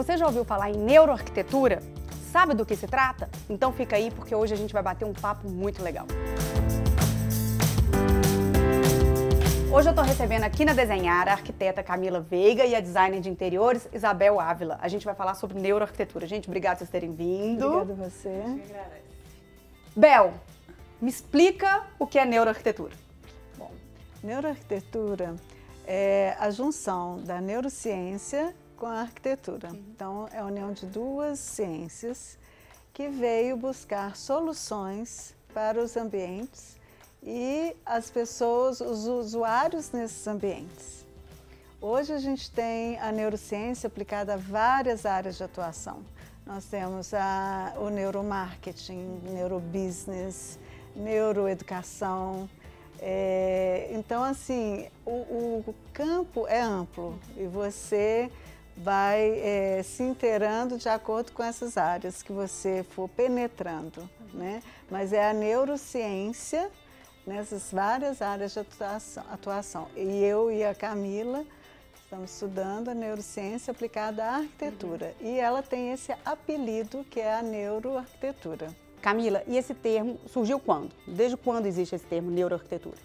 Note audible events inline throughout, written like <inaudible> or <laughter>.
Você já ouviu falar em neuroarquitetura? Sabe do que se trata? Então fica aí porque hoje a gente vai bater um papo muito legal. Hoje eu estou recebendo aqui na Desenhar a arquiteta Camila Veiga e a designer de interiores Isabel Ávila. A gente vai falar sobre neuroarquitetura. Gente, obrigada por vocês terem vindo. Obrigada a você. Bel, me explica o que é neuroarquitetura. Bom, neuroarquitetura é a junção da neurociência com a arquitetura. Uhum. Então, é a união de duas ciências que veio buscar soluções para os ambientes e as pessoas, os usuários nesses ambientes. Hoje a gente tem a neurociência aplicada a várias áreas de atuação. Nós temos a, o neuromarketing, neurobusiness, neuroeducação. É, então, assim, o, o campo é amplo e você vai é, se inteirando de acordo com essas áreas que você for penetrando, né? Mas é a neurociência nessas várias áreas de atuação, atuação. E eu e a Camila estamos estudando a neurociência aplicada à arquitetura. Uhum. E ela tem esse apelido que é a neuroarquitetura. Camila, e esse termo surgiu quando? Desde quando existe esse termo neuroarquitetura?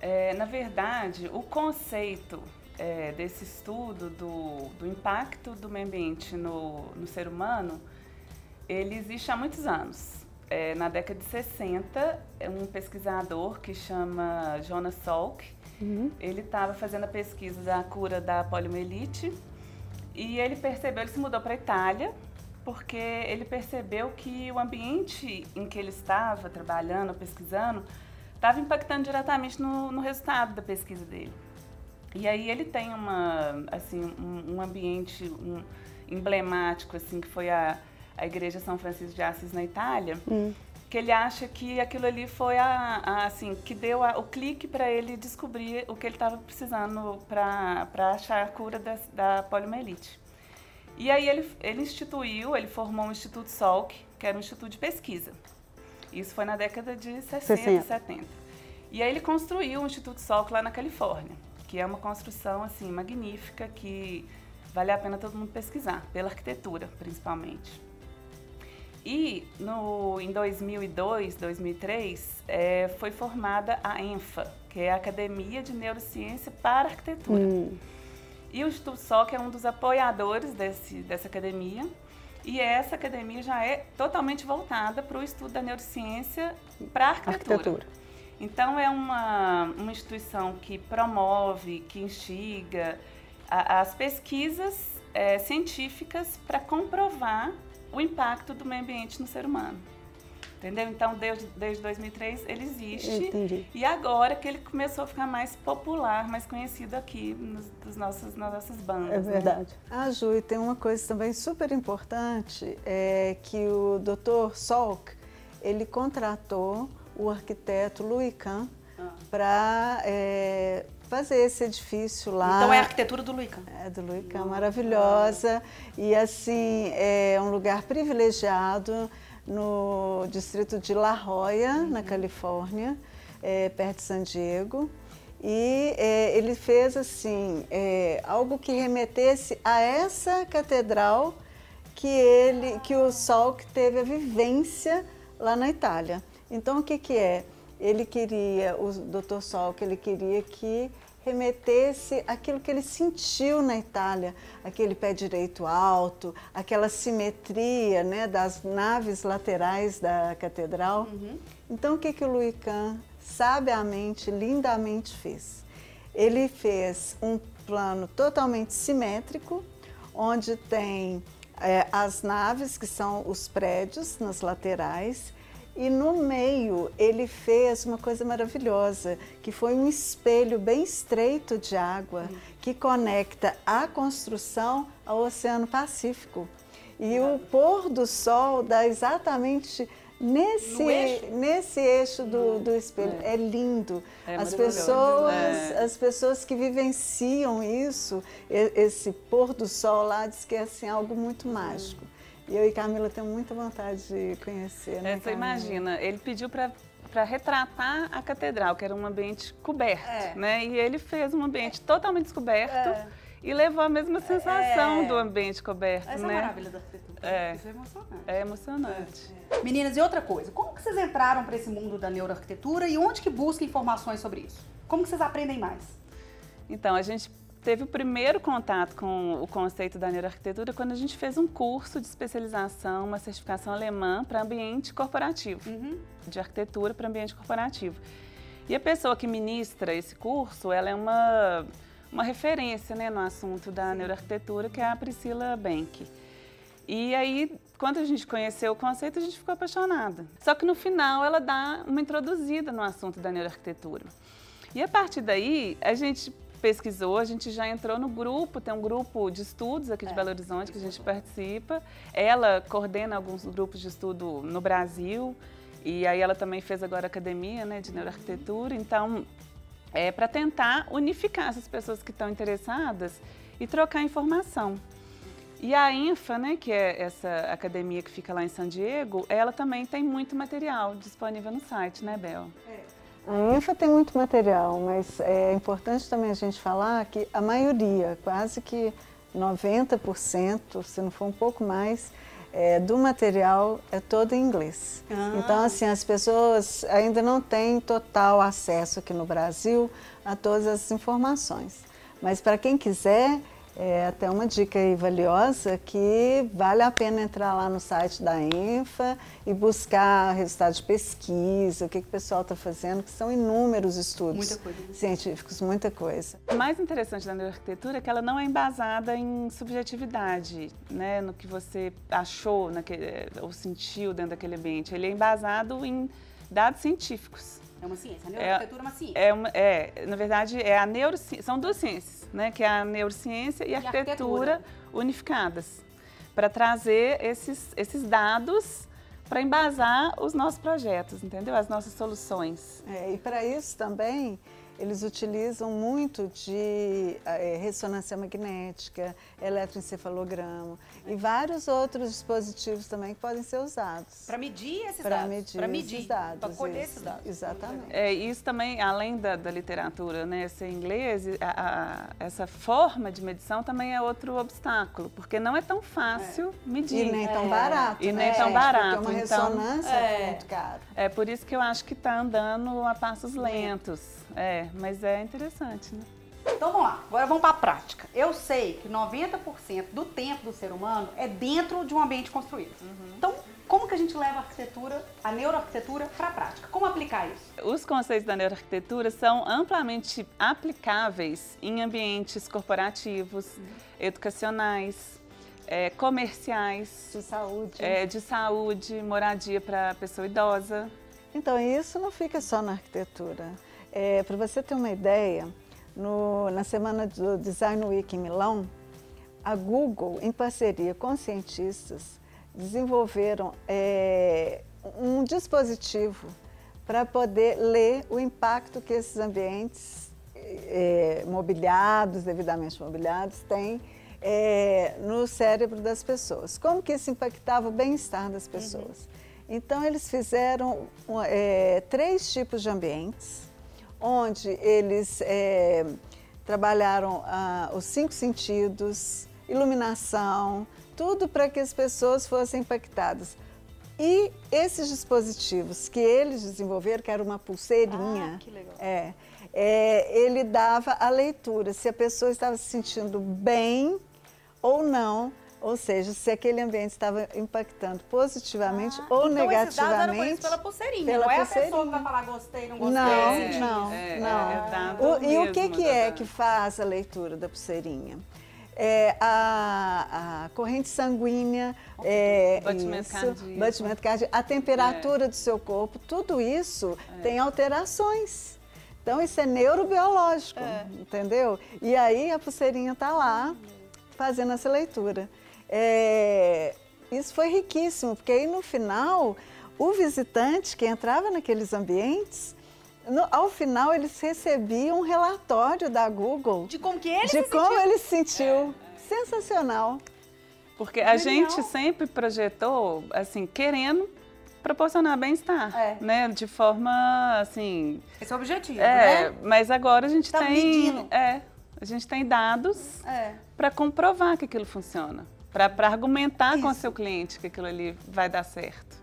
É, na verdade, o conceito é, desse estudo do, do, impacto do meio ambiente no, no, ser humano, ele existe há muitos anos. É, na década de 60, um pesquisador que chama Jonas Salk, uhum. ele estava fazendo a pesquisa da cura da poliomielite e ele percebeu, ele se mudou para a Itália, porque ele percebeu que o ambiente em que ele estava trabalhando, pesquisando, estava impactando diretamente no, no resultado da pesquisa dele. E aí ele tem uma, assim, um, um ambiente um, emblemático, assim, que foi a, a Igreja São Francisco de Assis na Itália, hum. que ele acha que aquilo ali foi a, a assim, que deu a, o clique para ele descobrir o que ele estava precisando para achar a cura da, da poliomielite. E aí ele, ele instituiu, ele formou o Instituto Salk, que era um instituto de pesquisa. Isso foi na década de 60, 60. 70. E aí ele construiu o Instituto Salk lá na Califórnia que é uma construção assim magnífica que vale a pena todo mundo pesquisar, pela arquitetura principalmente. E no, em 2002, 2003, é, foi formada a ENFA, que é a Academia de Neurociência para Arquitetura. Hum. E o Instituto SOC é um dos apoiadores desse, dessa academia. E essa academia já é totalmente voltada para o estudo da neurociência para arquitetura. arquitetura. Então, é uma, uma instituição que promove, que instiga a, as pesquisas é, científicas para comprovar o impacto do meio ambiente no ser humano. Entendeu? Então, desde, desde 2003 ele existe. Entendi. E agora que ele começou a ficar mais popular, mais conhecido aqui nos, nos nossos, nas nossas bandas. É né? verdade. Né? Ah, Ju, e tem uma coisa também super importante, é que o Dr. Salk, ele contratou o arquiteto Louis Kahn ah. para é, fazer esse edifício lá. Então é a arquitetura do Louis Kahn. É, do Louis Kahn, maravilhosa. E assim, é um lugar privilegiado no distrito de La Jolla, uhum. na Califórnia, é, perto de San Diego. E é, ele fez assim é, algo que remetesse a essa catedral que ele, que o Salk teve a vivência lá na Itália. Então, o que, que é? Ele queria, o Dr. Sol, que ele queria que remetesse aquilo que ele sentiu na Itália, aquele pé direito alto, aquela simetria né, das naves laterais da catedral. Uhum. Então, o que, que o Louis Kahn sabiamente, lindamente fez? Ele fez um plano totalmente simétrico, onde tem é, as naves, que são os prédios nas laterais, e no meio ele fez uma coisa maravilhosa, que foi um espelho bem estreito de água que conecta a construção ao Oceano Pacífico. E o pôr do sol dá exatamente nesse eixo, nesse eixo do, do espelho. É, é lindo. É as pessoas, é. as pessoas que vivenciam isso, esse pôr do sol lá, diz que é assim, algo muito mágico. E eu e Camila temos muita vontade de conhecer. Né, é, você imagina, ele pediu para para retratar a catedral, que era um ambiente coberto, é. né? E ele fez um ambiente totalmente descoberto. É. e levou a mesma sensação é. do ambiente coberto, Essa né? é a maravilha da arquitetura. É. Isso é emocionante. É emocionante. É. Meninas, e outra coisa, como que vocês entraram para esse mundo da neuroarquitetura e onde que busca informações sobre isso? Como que vocês aprendem mais? Então, a gente teve o primeiro contato com o conceito da neuroarquitetura quando a gente fez um curso de especialização, uma certificação alemã para ambiente corporativo, uhum. de arquitetura para ambiente corporativo. E a pessoa que ministra esse curso, ela é uma, uma referência né, no assunto da Sim. neuroarquitetura, que é a Priscila Benck. E aí, quando a gente conheceu o conceito, a gente ficou apaixonada. Só que no final ela dá uma introduzida no assunto da neuroarquitetura. E a partir daí, a gente pesquisou, a gente já entrou no grupo, tem um grupo de estudos aqui de é, Belo Horizonte que a gente participa. Ela coordena alguns grupos de estudo no Brasil e aí ela também fez agora academia né, de neuroarquitetura. Então, é para tentar unificar essas pessoas que estão interessadas e trocar informação. E a INFA, né, que é essa academia que fica lá em San Diego, ela também tem muito material disponível no site, né, Bel? É. A INFA tem muito material, mas é importante também a gente falar que a maioria, quase que 90%, se não for um pouco mais, é, do material é todo em inglês. Ah. Então, assim, as pessoas ainda não têm total acesso aqui no Brasil a todas as informações. Mas para quem quiser, é até uma dica aí valiosa que vale a pena entrar lá no site da ENFA e buscar resultados de pesquisa, o que, que o pessoal está fazendo, que são inúmeros estudos muita coisa, né? científicos, muita coisa. O mais interessante da neuroarquitetura é que ela não é embasada em subjetividade, né, no que você achou naquele, ou sentiu dentro daquele ambiente. Ele é embasado em dados científicos. É uma ciência. A neuroarquitetura é, é uma ciência. É, uma, é, na verdade, é a neurociência. São duas ciências, né? Que é a neurociência e, e a arquitetura, arquitetura unificadas. Para trazer esses, esses dados para embasar os nossos projetos, entendeu? As nossas soluções. É, e para isso também eles utilizam muito de é, ressonância magnética, eletroencefalograma e vários outros dispositivos também que podem ser usados. Para medir esses pra dados. Medir para medir esses dados. Para colher esses dados. Exatamente. É, isso também, além da, da literatura né, ser inglês, a, a, essa forma de medição também é outro obstáculo, porque não é tão fácil é. medir. E nem tão barato. E né? nem tão barato. Porque uma então, ressonância então, é muito caro. É por isso que eu acho que está andando a passos lentos. É, mas é interessante, né? Então vamos lá, agora vamos para a prática. Eu sei que 90% do tempo do ser humano é dentro de um ambiente construído. Uhum. Então, como que a gente leva a arquitetura, a neuroarquitetura para a prática? Como aplicar isso? Os conceitos da neuroarquitetura são amplamente aplicáveis em ambientes corporativos, uhum. educacionais, é, comerciais, de saúde, é, de saúde, moradia para pessoa idosa. Então isso não fica só na arquitetura. É, Para você ter uma ideia, no, na semana do Design Week em Milão, a Google, em parceria com cientistas, desenvolveram é, um dispositivo para poder ler o impacto que esses ambientes é, mobiliados, devidamente mobiliados, têm é, no cérebro das pessoas. Como que isso impactava o bem-estar das pessoas. Uhum. Então, eles fizeram é, três tipos de ambientes onde eles é, trabalharam ah, os cinco sentidos, iluminação, tudo para que as pessoas fossem impactadas. E esses dispositivos que eles desenvolveram, que era uma pulseirinha, ah, é, é, ele dava a leitura, se a pessoa estava se sentindo bem ou não ou seja, se aquele ambiente estava impactando positivamente ah, ou então negativamente. Pela pulseirinha, pela não é pulseirinha. a pessoa que vai falar gostei, não gostei. Não, é, não, é, não. É, o, e o que, que é que faz a leitura da pulseirinha? É a, a, corrente sanguínea, é, batimento, isso, cardíaco. batimento cardíaco, a temperatura é. do seu corpo, tudo isso é. tem alterações. Então, isso é neurobiológico, é. entendeu? E aí a pulseirinha está lá fazendo essa leitura. É, isso foi riquíssimo, porque aí no final, o visitante que entrava naqueles ambientes, no, ao final eles recebiam um relatório da Google de como que ele de se como sentiu. ele se sentiu. É. Sensacional. Porque a gente sempre projetou, assim, querendo proporcionar bem-estar, é. né? De forma, assim... Esse é o objetivo, é, né? Mas agora a gente tá tem... Medindo. É, A gente tem dados É. para comprovar que aquilo funciona, para argumentar com o seu cliente que aquilo ali vai dar certo.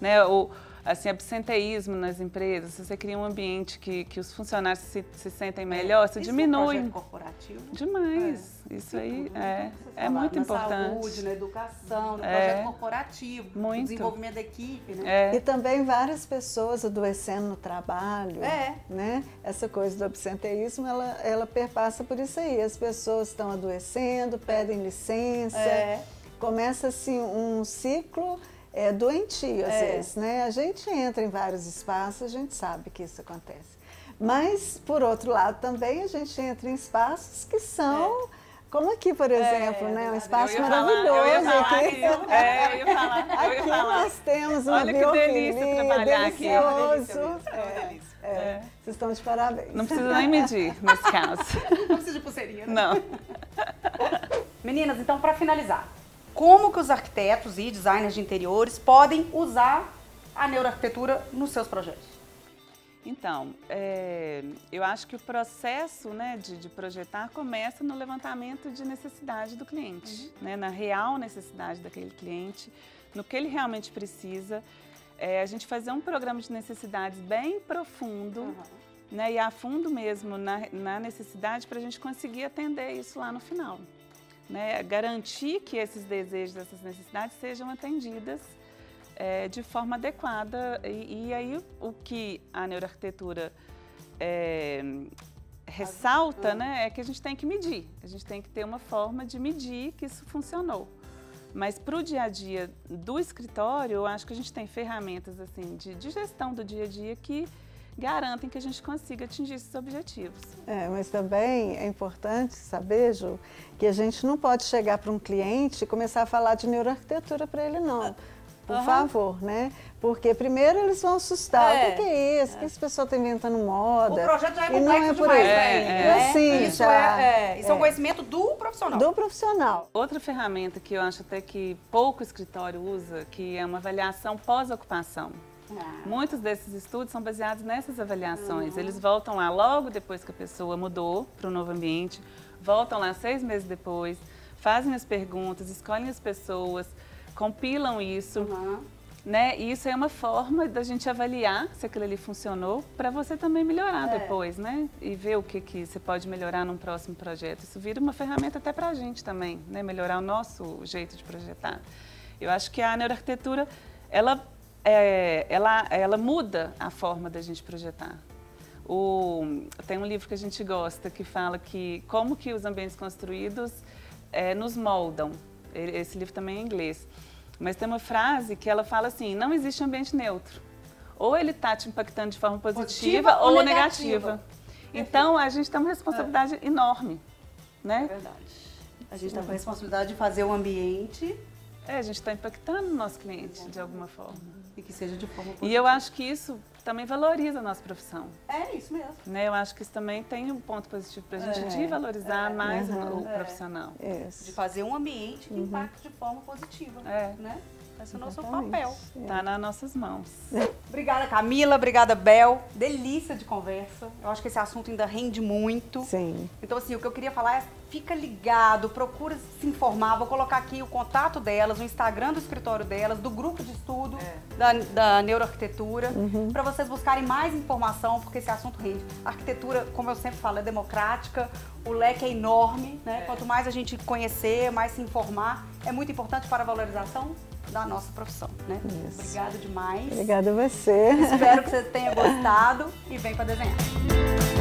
Né? O assim, absenteísmo nas empresas, se você cria um ambiente que, que os funcionários se, se sentem melhor, você Isso diminui. É projeto corporativo. Demais. Isso aí Tudo, é, é muito na importante. saúde, na educação, no É. projeto corporativo, no Muito. desenvolvimento da equipe, né? É. E também várias pessoas adoecendo no trabalho. É. Né? Essa coisa do absenteísmo, ela, ela perpassa por isso aí. As pessoas estão adoecendo, pedem licença. É. Começa assim um ciclo é, doentio, às É. vezes. Né? A gente entra em vários espaços, a gente sabe que isso acontece. Mas, por outro lado, também a gente entra em espaços que são. Como aqui, por exemplo, né? Um espaço É. Falar- maravilhoso eu aqui. É, eu ia falar. Eu ia Aqui falar. nós temos uma Olha que delícia biofilia, trabalhar aqui. É delicioso. mesmo, é uma delícia. É, É. Vocês estão de parabéns. Não precisa nem medir nesse caso. Não precisa de pulseirinha, né? Não. Meninas, então para finalizar, como que os arquitetos e designers de interiores podem usar a neuroarquitetura nos seus projetos? Então, é, eu acho que o processo né, de, de projetar começa no levantamento de necessidade do cliente, né, na real necessidade daquele cliente, no que ele realmente precisa. É, a gente fazer um programa de necessidades bem profundo né, e a fundo mesmo na, na necessidade para a gente conseguir atender isso lá no final. Né? Garantir que esses desejos, essas necessidades sejam atendidas é, de forma adequada. E, e aí o que a neuroarquitetura é, ressalta né, é que a gente tem que medir, a gente tem que ter uma forma de medir que isso funcionou. Mas para o dia a dia do escritório, eu acho que a gente tem ferramentas assim de, de gestão do dia a dia que garantem que a gente consiga atingir esses objetivos. É, mas também é importante saber, Ju, que a gente não pode chegar para um cliente e começar a falar de neuroarquitetura para ele, não. Por Aham. favor, né? Porque primeiro eles vão assustar. É. O que, que é isso? O que esse pessoal está inventando moda? O projeto já é E não complexo é por demais aí. É, é. né? Assim, isso já- é, é, isso é um é. conhecimento do profissional. Do profissional. Outra ferramenta que eu acho até que pouco escritório usa, que é uma avaliação pós-ocupação. Ah. Muitos desses estudos são baseados nessas avaliações. Eles voltam lá logo depois que a pessoa mudou para o novo ambiente, voltam lá seis meses depois, fazem as perguntas, escolhem as pessoas, compilam isso. Uhum. Né? E isso é uma forma da gente avaliar se aquilo ali funcionou para você também melhorar É. depois, né? E ver o que, que você pode melhorar num próximo projeto. Isso vira uma ferramenta até para a gente também, né? Melhorar o nosso jeito de projetar. Eu acho que a neuroarquitetura, ela, é, ela, ela muda a forma da gente projetar. O, tem um livro que a gente gosta que fala que como que os ambientes construídos é, nos moldam. Esse livro também é em inglês. Mas tem uma frase que ela fala assim: não existe ambiente neutro. Ou ele está te impactando de forma positiva, Positiva ou ou negativa. negativa. Então a gente tem uma responsabilidade enorme, É né? verdade. A gente está com a responsabilidade de fazer o ambiente É, a gente está impactando o nosso cliente de alguma forma. E que seja de forma positiva. E eu acho que isso também valoriza a nossa profissão. É isso mesmo. Né? Eu acho que isso também tem um ponto positivo para a gente É, de valorizar mais o- Uhum. o profissional. De Isso. fazer um ambiente que impacte de forma positiva. É. Né? Esse é o nosso papel. Tá nas nossas mãos. <laughs> Obrigada, Camila. Obrigada, Bel. Delícia de conversa. Eu acho que esse assunto ainda rende muito. Sim. Então, assim, o que eu queria falar é fica ligado, procura se informar. Vou colocar aqui o contato delas, o Instagram do escritório delas, do grupo de estudo da, da neuroarquitetura, para vocês buscarem mais informação, porque esse assunto rende. A arquitetura, como eu sempre falo, é democrática, o leque é enorme, né? Quanto mais a gente conhecer, mais se informar, é muito importante para a valorização da nossa profissão, né? Isso. Obrigada demais. Obrigada a você. Espero que você tenha gostado e vem para desenhar.